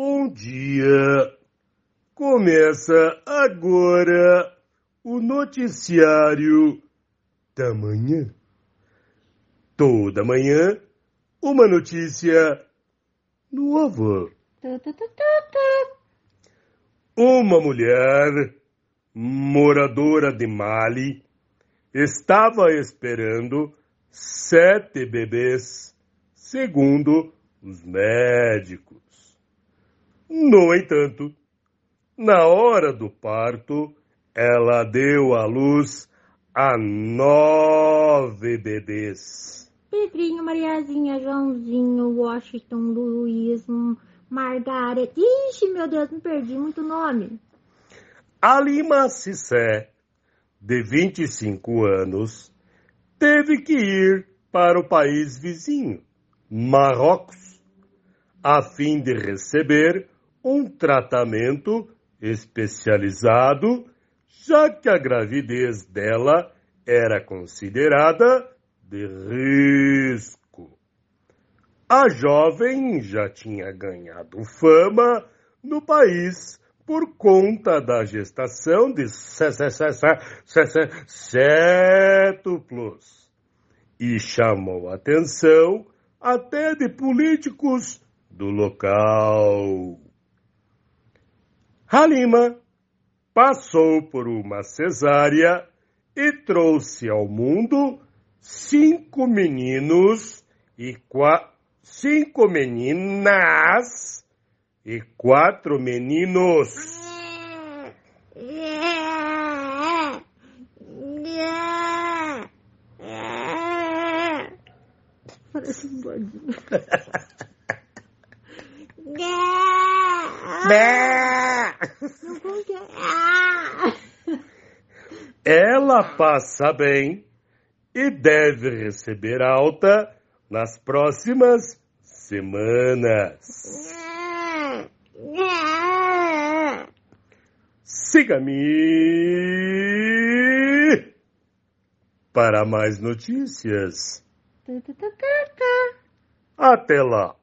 Bom dia. Começa agora o noticiário da manhã. Toda manhã, uma notícia nova. Uma mulher moradora de Mali estava esperando sete bebês, segundo os médicos. No entanto, na hora do parto, ela deu à luz a nove bebês. Pedrinho, Mariazinha, Joãozinho, Washington, Luiz, Margaret. Ixi, meu Deus, me perdi muito nome. Alima Cissé, de 25 anos, teve que ir para o país vizinho, Marrocos, a fim de receber um tratamento especializado, já que a gravidez dela era considerada de risco. A jovem já tinha ganhado fama no país por conta da gestação de cétuplos e chamou atenção até de políticos do local. Halima passou por uma cesárea e trouxe ao mundo cinco meninos e qua... cinco meninas e quatro meninos. Parece um. Não consegue. Ela passa bem e deve receber alta nas próximas semanas. Siga-me para mais notícias. Até lá.